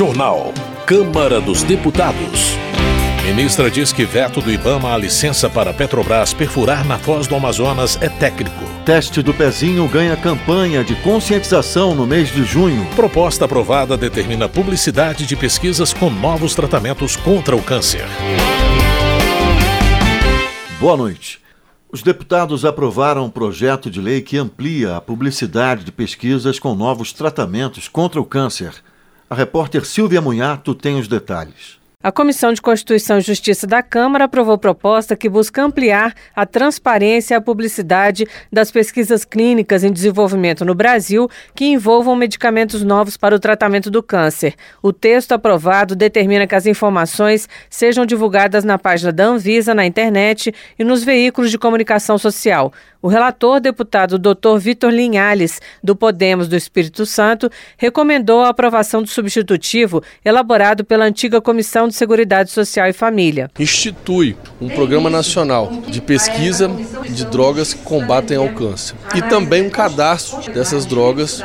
Jornal. Câmara dos Deputados. Ministra diz que veto do Ibama à licença para Petrobras perfurar na Foz do Amazonas é técnico. Teste do pezinho ganha campanha de conscientização no mês de junho. Proposta aprovada determina publicidade de pesquisas com novos tratamentos contra o câncer. Boa noite. Os deputados aprovaram um projeto de lei que amplia a publicidade de pesquisas com novos tratamentos contra o câncer. A repórter Silvia Munhato tem os detalhes. A Comissão de Constituição e Justiça da Câmara aprovou proposta que busca ampliar a transparência e a publicidade das pesquisas clínicas em desenvolvimento no Brasil que envolvam medicamentos novos para o tratamento do câncer. O texto aprovado determina que as informações sejam divulgadas na página da Anvisa na internet e nos veículos de comunicação social. O relator, deputado Dr. Vitor Linhales, do Podemos do Espírito Santo, recomendou a aprovação do substitutivo elaborado pela antiga Comissão de Seguridade Social e Família. Institui um programa nacional de pesquisa de drogas que combatem ao câncer e também um cadastro dessas drogas,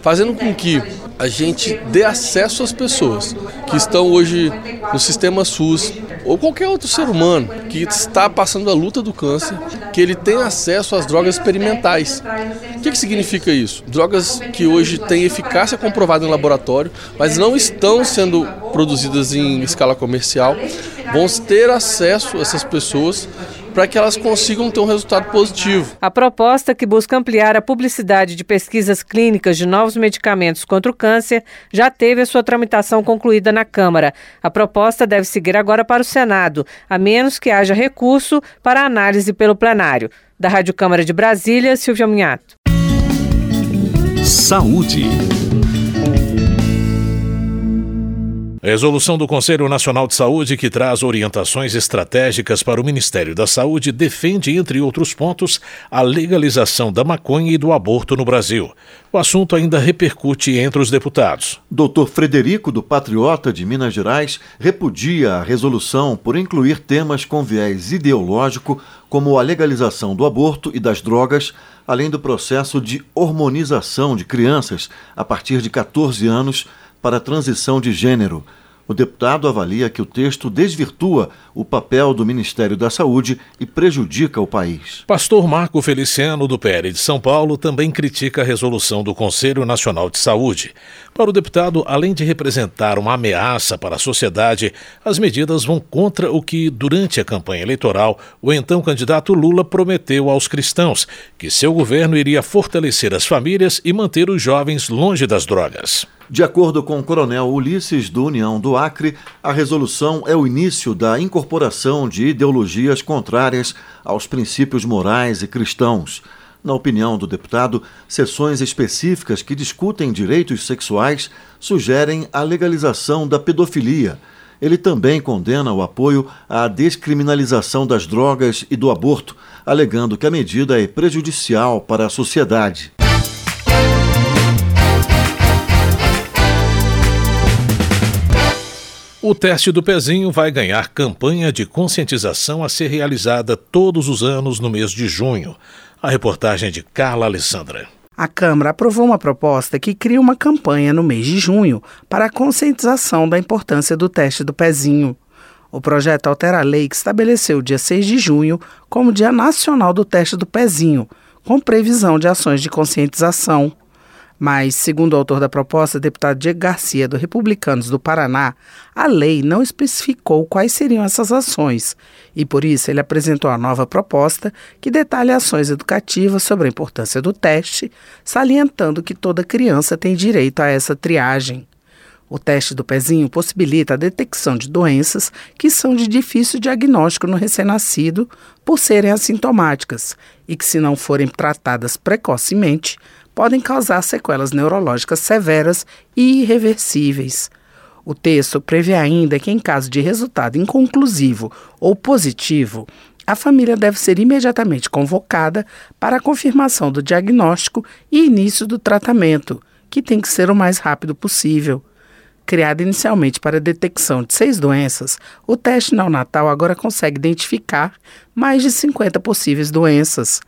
fazendo com que a gente dê acesso às pessoas que estão hoje no sistema SUS ou qualquer outro ser humano que está passando a luta do câncer, que ele tenha acesso às drogas experimentais. O que, que significa isso? Drogas que hoje têm eficácia comprovada em laboratório, mas não estão sendo produzidas em escala comercial, vão ter acesso essas pessoas para que elas consigam ter um resultado positivo. A proposta que busca ampliar a publicidade de pesquisas clínicas de novos medicamentos contra o câncer já teve a sua tramitação concluída na Câmara. A proposta deve seguir agora para o Senado, a menos que haja recurso para análise pelo plenário. Da Rádio Câmara de Brasília, Silvia Minhato. Saúde. Resolução do Conselho Nacional de Saúde, que traz orientações estratégicas para o Ministério da Saúde, defende, entre outros pontos, a legalização da maconha e do aborto no Brasil. O assunto ainda repercute entre os deputados. Dr. Frederico, do Patriota de Minas Gerais, repudia a resolução por incluir temas com viés ideológico, como a legalização do aborto e das drogas, além do processo de hormonização de crianças a partir de 14 anos para a transição de gênero. O deputado avalia que o texto desvirtua o papel do Ministério da Saúde e prejudica o país. Pastor Marco Feliciano, do PL de São Paulo, também critica a resolução do Conselho Nacional de Saúde. Para o deputado, além de representar uma ameaça para a sociedade, as medidas vão contra o que, durante a campanha eleitoral, o então candidato Lula prometeu aos cristãos: que seu governo iria fortalecer as famílias e manter os jovens longe das drogas. De acordo com o coronel Ulisses do União do Acre, a resolução é o início da incorporação de ideologias contrárias aos princípios morais e cristãos. Na opinião do deputado, sessões específicas que discutem direitos sexuais sugerem a legalização da pedofilia. Ele também condena o apoio à descriminalização das drogas e do aborto, alegando que a medida é prejudicial para a sociedade. O teste do pezinho vai ganhar campanha de conscientização a ser realizada todos os anos no mês de junho. A reportagem é de Carla Alessandra. A Câmara aprovou uma proposta que cria uma campanha no mês de junho para a conscientização da importância do teste do pezinho. O projeto altera a lei que estabeleceu o dia 6 de junho como Dia Nacional do Teste do Pezinho, com previsão de ações de conscientização. Mas, segundo o autor da proposta, deputado Diego Garcia, do Republicanos do Paraná, a lei não especificou quais seriam essas ações e, por isso, ele apresentou a nova proposta que detalha ações educativas sobre a importância do teste, salientando que toda criança tem direito a essa triagem. O teste do pezinho possibilita a detecção de doenças que são de difícil diagnóstico no recém-nascido por serem assintomáticas e que, se não forem tratadas precocemente, podem causar sequelas neurológicas severas e irreversíveis. O texto prevê ainda que, em caso de resultado inconclusivo ou positivo, a família deve ser imediatamente convocada para a confirmação do diagnóstico e início do tratamento, que tem que ser o mais rápido possível. Criado inicialmente para a detecção de seis doenças, o teste neonatal agora consegue identificar mais de 50 possíveis doenças.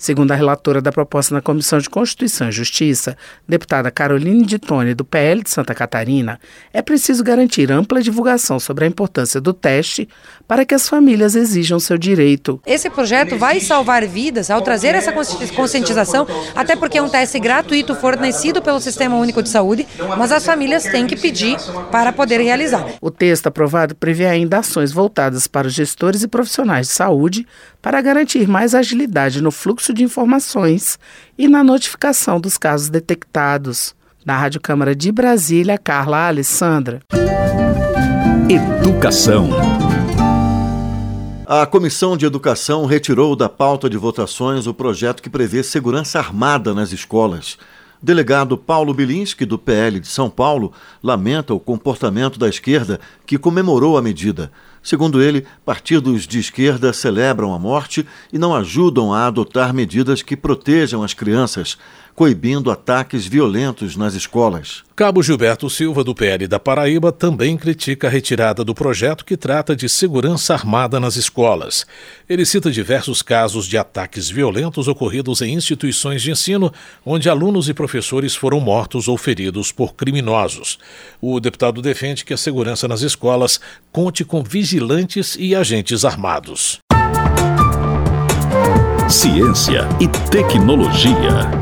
Segundo a relatora da proposta na Comissão de Constituição e Justiça, deputada Caroline de Tone, do PL de Santa Catarina, é preciso garantir ampla divulgação sobre a importância do teste para que as famílias exijam seu direito. Esse projeto vai salvar vidas ao trazer essa conscientização, até porque é um teste gratuito fornecido pelo Sistema Único de Saúde, mas as famílias têm que pedir para poder realizar. O texto aprovado prevê ainda ações voltadas para os gestores e profissionais de saúde para garantir mais agilidade no fluxo de informações e na notificação dos casos detectados. Na Rádio Câmara de Brasília, Carla Alessandra. Educação. A Comissão de Educação retirou da pauta de votações o projeto que prevê segurança armada nas escolas. Delegado Paulo Bilinski, do PL de São Paulo, lamenta o comportamento da esquerda que comemorou a medida. Segundo ele, partidos de esquerda celebram a morte e não ajudam a adotar medidas que protejam as crianças, coibindo ataques violentos nas escolas. Cabo Gilberto Silva, do PL da Paraíba, também critica a retirada do projeto que trata de segurança armada nas escolas. Ele cita diversos casos de ataques violentos ocorridos em instituições de ensino, onde alunos e professores foram mortos ou feridos por criminosos. O deputado defende que a segurança nas escolas conte com vigilantes e agentes armados. Ciência e tecnologia.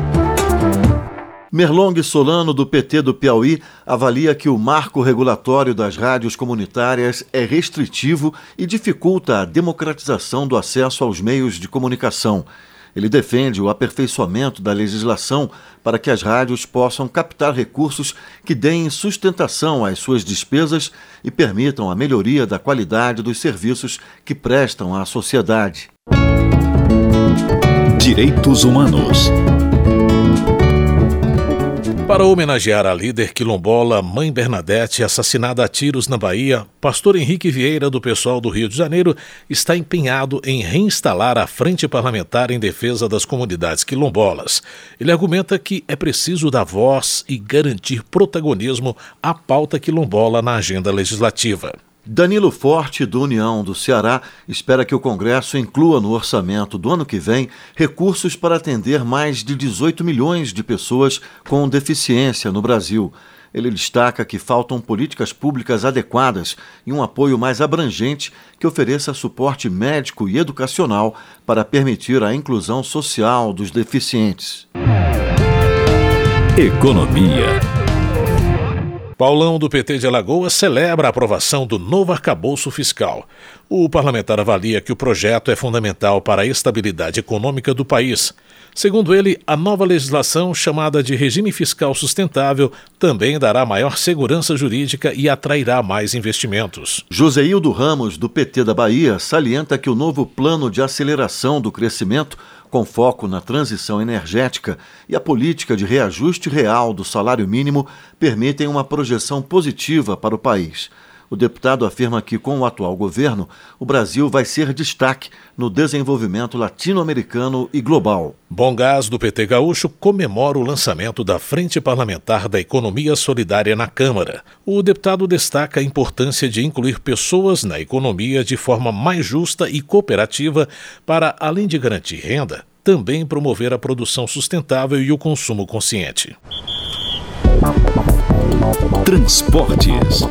Merlong Solano, do PT do Piauí, avalia que o marco regulatório das rádios comunitárias é restritivo e dificulta a democratização do acesso aos meios de comunicação. Ele defende o aperfeiçoamento da legislação para que as rádios possam captar recursos que deem sustentação às suas despesas e permitam a melhoria da qualidade dos serviços que prestam à sociedade. Direitos Humanos. Para homenagear a líder quilombola Mãe Bernadette, assassinada a tiros na Bahia, pastor Henrique Vieira, do pessoal do Rio de Janeiro, está empenhado em reinstalar a Frente Parlamentar em defesa das comunidades quilombolas. Ele argumenta que é preciso dar voz e garantir protagonismo à pauta quilombola na agenda legislativa. Danilo Forte, do União do Ceará, espera que o Congresso inclua no orçamento do ano que vem recursos para atender mais de 18 milhões de pessoas com deficiência no Brasil. Ele destaca que faltam políticas públicas adequadas e um apoio mais abrangente que ofereça suporte médico e educacional para permitir a inclusão social dos deficientes. Economia. Paulão do PT de Alagoas celebra a aprovação do novo arcabouço fiscal. O parlamentar avalia que o projeto é fundamental para a estabilidade econômica do país. Segundo ele, a nova legislação, chamada de Regime Fiscal Sustentável, também dará maior segurança jurídica e atrairá mais investimentos. Joseildo Ramos, do PT da Bahia, salienta que o novo plano de aceleração do crescimento com foco na transição energética e a política de reajuste real do salário mínimo permitem uma projeção positiva para o país. O deputado afirma que, com o atual governo, o Brasil vai ser destaque no desenvolvimento latino-americano e global. Bom Gás, do PT Gaúcho, comemora o lançamento da Frente Parlamentar da Economia Solidária na Câmara. O deputado destaca a importância de incluir pessoas na economia de forma mais justa e cooperativa para, além de garantir renda, também promover a produção sustentável e o consumo consciente. Transportes.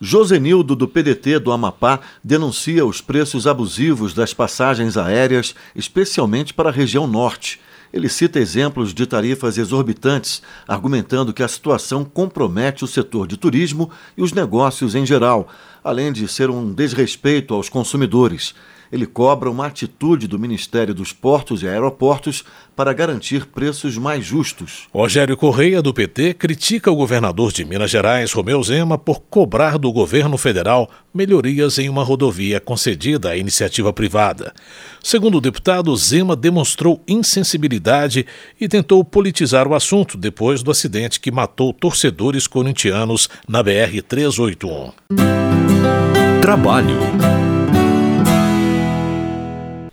Josenildo, do PDT do Amapá, denuncia os preços abusivos das passagens aéreas, especialmente para a região norte. Ele cita exemplos de tarifas exorbitantes, argumentando que a situação compromete o setor de turismo e os negócios em geral, além de ser um desrespeito aos consumidores ele cobra uma atitude do Ministério dos Portos e Aeroportos para garantir preços mais justos. Rogério Correia, do PT, critica o governador de Minas Gerais, Romeu Zema, por cobrar do governo federal melhorias em uma rodovia concedida à iniciativa privada. Segundo o deputado, Zema demonstrou insensibilidade e tentou politizar o assunto depois do acidente que matou torcedores corintianos na BR-381. Trabalho.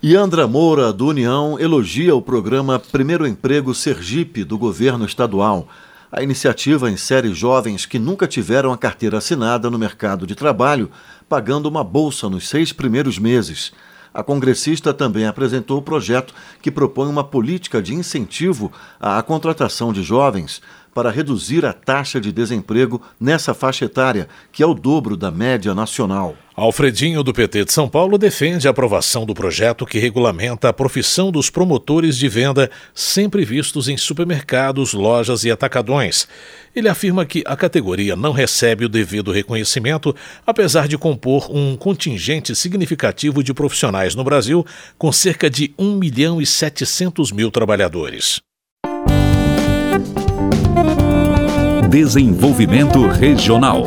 Yandra Moura, do União, elogia o programa Primeiro Emprego Sergipe do governo estadual. A iniciativa insere jovens que nunca tiveram a carteira assinada no mercado de trabalho, pagando uma bolsa nos seis primeiros meses. A congressista também apresentou o projeto que propõe uma política de incentivo à contratação de jovens para reduzir a taxa de desemprego nessa faixa etária, que é o dobro da média nacional. Alfredinho, do PT de São Paulo, defende a aprovação do projeto que regulamenta a profissão dos promotores de venda, sempre vistos em supermercados, lojas e atacadões. Ele afirma que a categoria não recebe o devido reconhecimento, apesar de compor um contingente significativo de profissionais no Brasil, com cerca de 1 milhão e 700 mil trabalhadores. Desenvolvimento Regional.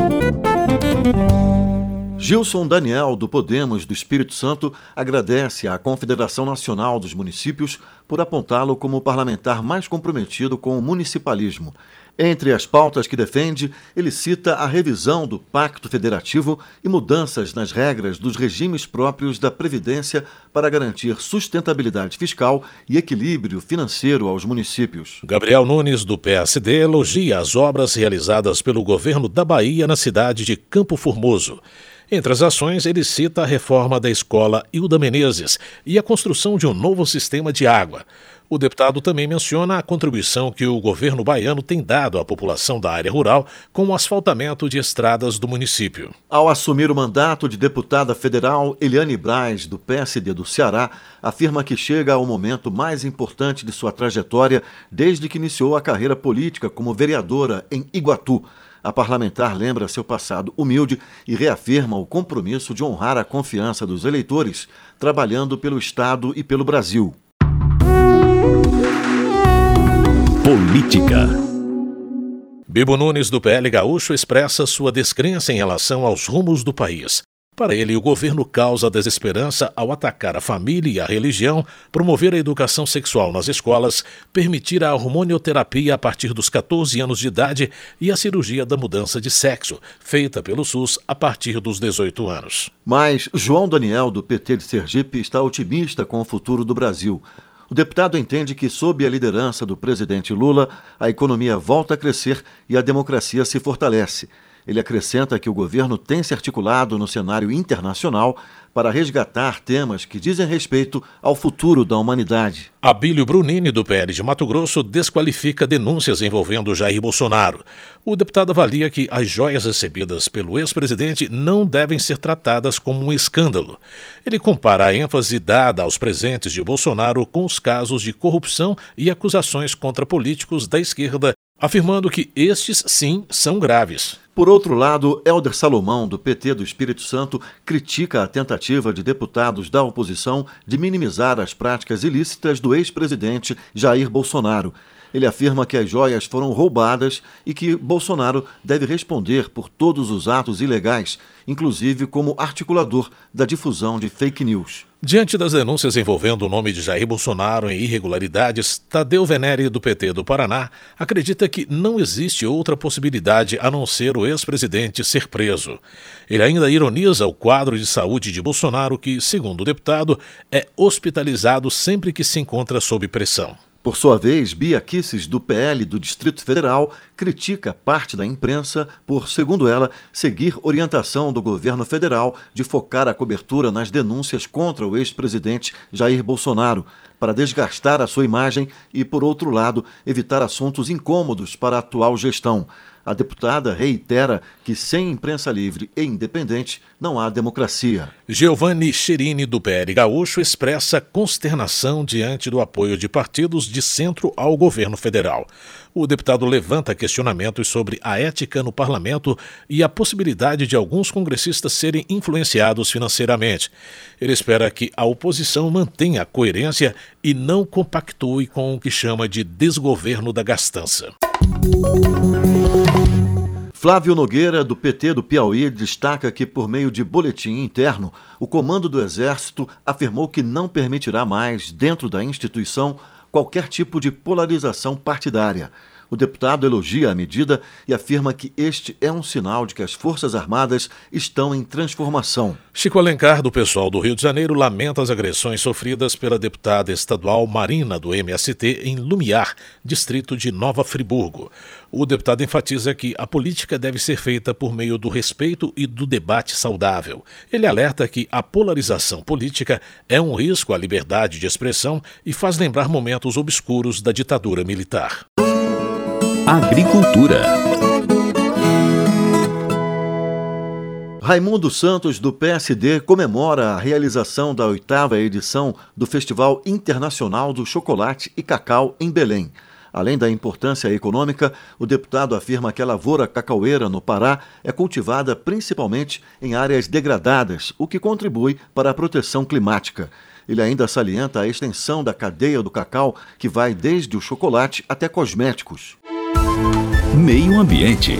Gilson Daniel, do Podemos do Espírito Santo, agradece à Confederação Nacional dos Municípios por apontá-lo como o parlamentar mais comprometido com o municipalismo entre as pautas que defende, ele cita a revisão do Pacto Federativo e mudanças nas regras dos regimes próprios da Previdência para garantir sustentabilidade fiscal e equilíbrio financeiro aos municípios. Gabriel Nunes, do PSD, elogia as obras realizadas pelo governo da Bahia na cidade de Campo Formoso. Entre as ações, ele cita a reforma da escola Hilda Menezes e a construção de um novo sistema de água. O deputado também menciona a contribuição que o governo baiano tem dado à população da área rural com o asfaltamento de estradas do município. Ao assumir o mandato de deputada federal, Eliane Braz, do PSD do Ceará, afirma que chega ao momento mais importante de sua trajetória desde que iniciou a carreira política como vereadora em Iguatu. A parlamentar lembra seu passado humilde e reafirma o compromisso de honrar a confiança dos eleitores, trabalhando pelo Estado e pelo Brasil. Política. Bibo Nunes, do PL Gaúcho, expressa sua descrença em relação aos rumos do país. Para ele, o governo causa desesperança ao atacar a família e a religião, promover a educação sexual nas escolas, permitir a hormonioterapia a partir dos 14 anos de idade e a cirurgia da mudança de sexo, feita pelo SUS a partir dos 18 anos. Mas João Daniel, do PT de Sergipe, está otimista com o futuro do Brasil. O deputado entende que, sob a liderança do presidente Lula, a economia volta a crescer e a democracia se fortalece. Ele acrescenta que o governo tem se articulado no cenário internacional para resgatar temas que dizem respeito ao futuro da humanidade. Abílio Brunini, do PL de Mato Grosso, desqualifica denúncias envolvendo Jair Bolsonaro. O deputado avalia que as joias recebidas pelo ex-presidente não devem ser tratadas como um escândalo. Ele compara a ênfase dada aos presentes de Bolsonaro com os casos de corrupção e acusações contra políticos da esquerda, afirmando que estes, sim, são graves. Por outro lado, Helder Salomão, do PT do Espírito Santo, critica a tentativa de deputados da oposição de minimizar as práticas ilícitas do ex-presidente Jair Bolsonaro. Ele afirma que as joias foram roubadas e que Bolsonaro deve responder por todos os atos ilegais, inclusive como articulador da difusão de fake news. Diante das denúncias envolvendo o nome de Jair Bolsonaro em irregularidades, Tadeu Venere, do PT do Paraná, acredita que não existe outra possibilidade a não ser o ex-presidente ser preso. Ele ainda ironiza o quadro de saúde de Bolsonaro, que, segundo o deputado, é hospitalizado sempre que se encontra sob pressão. Por sua vez, Bia Kisses, do PL do Distrito Federal, critica parte da imprensa por, segundo ela, seguir orientação do governo federal de focar a cobertura nas denúncias contra o ex-presidente Jair Bolsonaro, para desgastar a sua imagem e, por outro lado, evitar assuntos incômodos para a atual gestão. A deputada reitera que sem imprensa livre e independente não há democracia. Giovanni Cherini, do PL Gaúcho, expressa consternação diante do apoio de partidos de centro ao governo federal. O deputado levanta questionamentos sobre a ética no parlamento e a possibilidade de alguns congressistas serem influenciados financeiramente. Ele espera que a oposição mantenha a coerência e não compactue com o que chama de desgoverno da gastança. Flávio Nogueira, do PT do Piauí, destaca que, por meio de boletim interno, o comando do Exército afirmou que não permitirá mais, dentro da instituição, qualquer tipo de polarização partidária. O deputado elogia a medida e afirma que este é um sinal de que as Forças Armadas estão em transformação. Chico Alencar, do pessoal do Rio de Janeiro, lamenta as agressões sofridas pela deputada estadual Marina, do MST, em Lumiar, distrito de Nova Friburgo. O deputado enfatiza que a política deve ser feita por meio do respeito e do debate saudável. Ele alerta que a polarização política é um risco à liberdade de expressão e faz lembrar momentos obscuros da ditadura militar. Agricultura. Raimundo Santos, do PSD, comemora a realização da oitava edição do Festival Internacional do Chocolate e Cacau em Belém. Além da importância econômica, o deputado afirma que a lavoura cacaueira no Pará é cultivada principalmente em áreas degradadas, o que contribui para a proteção climática. Ele ainda salienta a extensão da cadeia do cacau, que vai desde o chocolate até cosméticos. Meio Ambiente.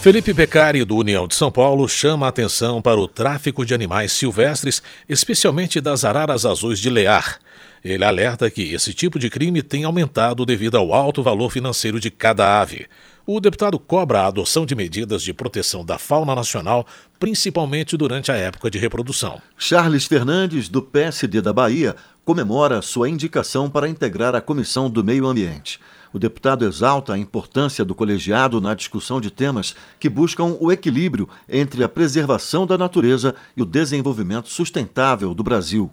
Felipe Beccari, do União de São Paulo, chama a atenção para o tráfico de animais silvestres, especialmente das araras azuis de Lear. Ele alerta que esse tipo de crime tem aumentado devido ao alto valor financeiro de cada ave. O deputado cobra a adoção de medidas de proteção da fauna nacional, principalmente durante a época de reprodução. Charles Fernandes, do PSD da Bahia, comemora sua indicação para integrar a Comissão do Meio Ambiente. O deputado exalta a importância do colegiado na discussão de temas que buscam o equilíbrio entre a preservação da natureza e o desenvolvimento sustentável do Brasil.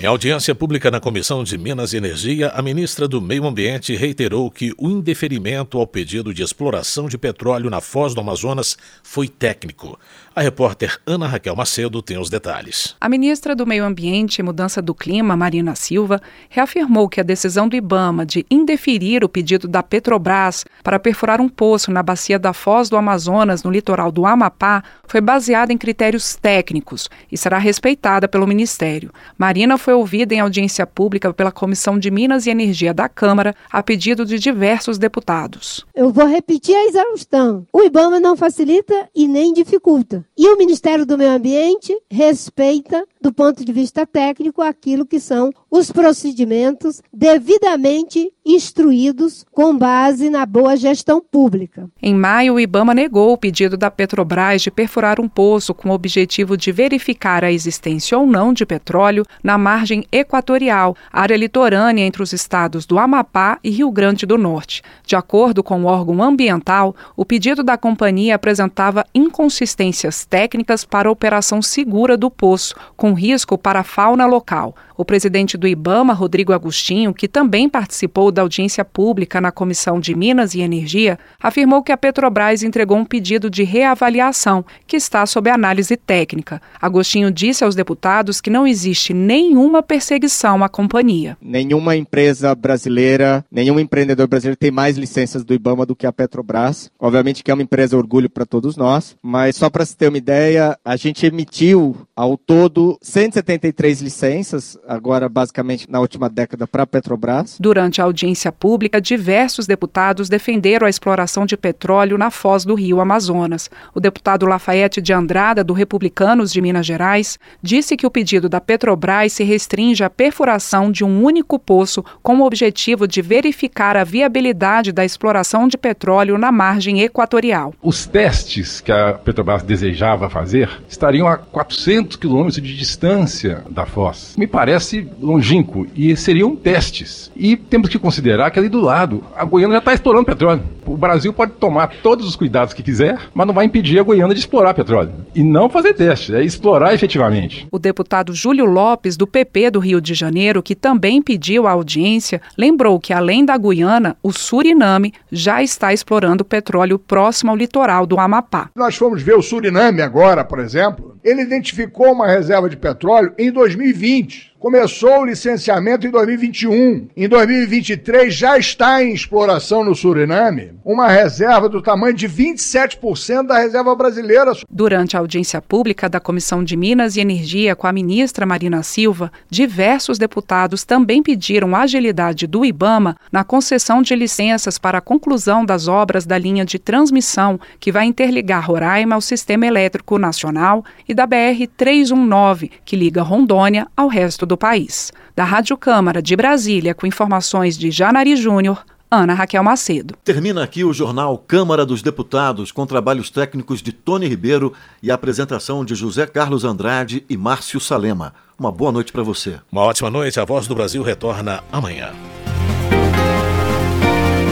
Em audiência pública na Comissão de Minas e Energia, a ministra do Meio Ambiente reiterou que o indeferimento ao pedido de exploração de petróleo na Foz do Amazonas foi técnico. A repórter Ana Raquel Macedo tem os detalhes. A ministra do Meio Ambiente e Mudança do Clima, Marina Silva, reafirmou que a decisão do Ibama de indeferir o pedido da Petrobras para perfurar um poço na bacia da Foz do Amazonas, no litoral do Amapá, foi baseada em critérios técnicos e será respeitada pelo Ministério. Marina foi ouvida em audiência pública pela Comissão de Minas e Energia da Câmara, a pedido de diversos deputados. Eu vou repetir a exaustão. O IBAMA não facilita e nem dificulta. E o Ministério do Meio Ambiente respeita, do ponto de vista técnico, aquilo que são os procedimentos devidamente instruídos com base na boa gestão pública. Em maio, o IBAMA negou o pedido da Petrobras de perfurar um poço com o objetivo de verificar a existência ou não de petróleo na margem equatorial, área litorânea entre os estados do Amapá e Rio Grande do Norte. De acordo com o órgão ambiental, o pedido da companhia apresentava inconsistências técnicas para a operação segura do poço, com risco para a fauna local. O presidente do IBAMA, Rodrigo Agostinho, que também participou da audiência pública na Comissão de Minas e Energia, afirmou que a Petrobras entregou um pedido de reavaliação, que está sob análise técnica. Agostinho disse aos deputados que não existe nenhuma perseguição à companhia. Nenhuma empresa brasileira, nenhum empreendedor brasileiro tem mais licenças do IBAMA do que a Petrobras. Obviamente que é uma empresa orgulho para todos nós, mas só para se ter uma ideia, a gente emitiu ao todo 173 licenças agora basicamente na última década para a Petrobras. Durante a audiência pública, diversos deputados defenderam a exploração de petróleo na foz do rio Amazonas. O deputado Lafayette de Andrada, do Republicanos de Minas Gerais, disse que o pedido da Petrobras se restringe à perfuração de um único poço com o objetivo de verificar a viabilidade da exploração de petróleo na margem equatorial. Os testes que a Petrobras desejava fazer estariam a 400 quilômetros de distância da foz. Me parece longínquo e seriam testes. E temos que considerar que ali do lado a Goiânia já está explorando petróleo. O Brasil pode tomar todos os cuidados que quiser, mas não vai impedir a Goiânia de explorar petróleo. E não fazer teste, é explorar efetivamente. O deputado Júlio Lopes, do PP do Rio de Janeiro, que também pediu a audiência, lembrou que além da Guiana, o Suriname já está explorando petróleo próximo ao litoral do Amapá. Nós fomos ver o Suriname agora, por exemplo. Ele identificou uma reserva de petróleo em 2020. Começou o licenciamento em 2021. Em 2023 já está em exploração no Suriname uma reserva do tamanho de 27% da reserva brasileira. Durante a audiência pública da Comissão de Minas e Energia com a ministra Marina Silva, diversos deputados também pediram agilidade do IBAMA na concessão de licenças para a conclusão das obras da linha de transmissão que vai interligar Roraima ao Sistema Elétrico Nacional e da BR 319, que liga Rondônia ao resto do país. Da Rádio Câmara de Brasília, com informações de Janari Júnior, Ana Raquel Macedo. Termina aqui o jornal Câmara dos Deputados, com trabalhos técnicos de Tony Ribeiro e a apresentação de José Carlos Andrade e Márcio Salema. Uma boa noite para você. Uma ótima noite. A Voz do Brasil retorna amanhã.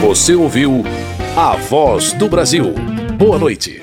Você ouviu A Voz do Brasil. Boa noite.